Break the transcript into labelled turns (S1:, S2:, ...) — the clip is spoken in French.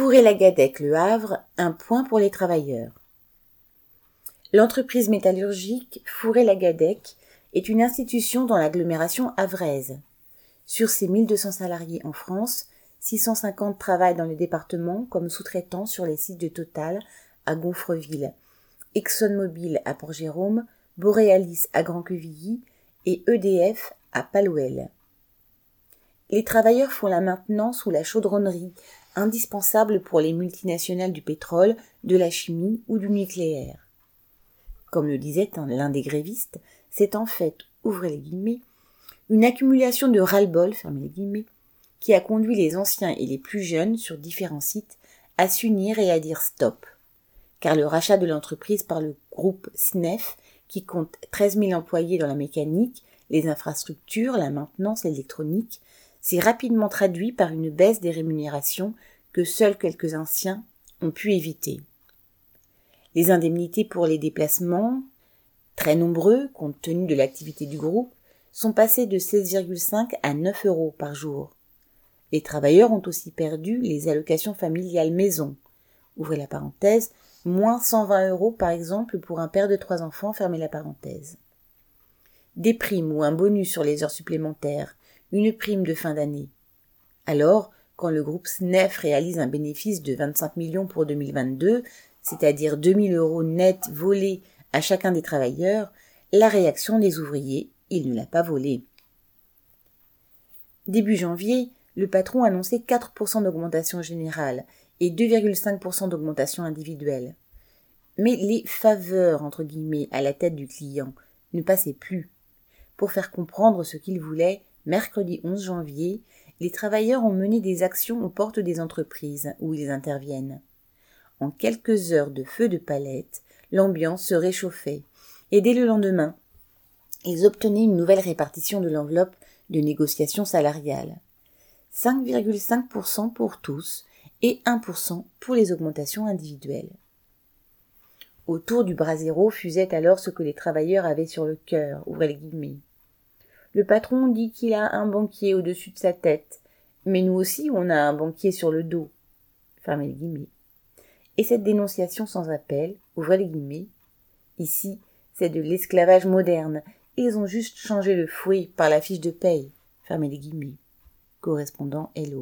S1: Fourré-Lagadec Le Havre, un point pour les travailleurs. L'entreprise métallurgique Fourré-Lagadec est une institution dans l'agglomération havraise. Sur ses 1200 salariés en France, 650 travaillent dans le département comme sous-traitants sur les sites de Total à Gonfreville, ExxonMobil à Port-Jérôme, Borealis à Grand-Quevilly et EDF à Palouel. Les travailleurs font la maintenance ou la chaudronnerie indispensable pour les multinationales du pétrole, de la chimie ou du nucléaire. Comme le disait l'un des grévistes, c'est en fait, ouvrez les guillemets, une accumulation de ras-le-bol, fermez les guillemets, qui a conduit les anciens et les plus jeunes sur différents sites à s'unir et à dire stop. Car le rachat de l'entreprise par le groupe SNEF, qui compte 13 000 employés dans la mécanique, les infrastructures, la maintenance, l'électronique, s'est rapidement traduit par une baisse des rémunérations que seuls quelques anciens ont pu éviter. Les indemnités pour les déplacements, très nombreux compte tenu de l'activité du groupe, sont passées de 16,5 à 9 euros par jour. Les travailleurs ont aussi perdu les allocations familiales maison. Ouvrez la parenthèse, moins 120 euros par exemple pour un père de trois enfants, fermez la parenthèse. Des primes ou un bonus sur les heures supplémentaires, une prime de fin d'année. Alors, quand le groupe SNEF réalise un bénéfice de 25 millions pour 2022, c'est-à-dire 2000 euros nets volés à chacun des travailleurs, la réaction des ouvriers, il ne l'a pas volé. Début janvier, le patron annonçait 4% d'augmentation générale et 2,5% d'augmentation individuelle. Mais les faveurs, entre guillemets, à la tête du client ne passaient plus. Pour faire comprendre ce qu'il voulait, mercredi 11 janvier, les travailleurs ont mené des actions aux portes des entreprises où ils interviennent. En quelques heures de feu de palette, l'ambiance se réchauffait, et dès le lendemain, ils obtenaient une nouvelle répartition de l'enveloppe de négociation salariale. 5,5% pour tous et 1% pour les augmentations individuelles. Autour du brasero fusait alors ce que les travailleurs avaient sur le cœur, ouvrez les guillemets. Le patron dit qu'il a un banquier au-dessus de sa tête, mais nous aussi on a un banquier sur le dos. Fermez les guillemets. Et cette dénonciation sans appel, ouvrez les guillemets, ici c'est de l'esclavage moderne, ils ont juste changé le fouet par la fiche de paye. Fermez les guillemets. Correspondant Hello.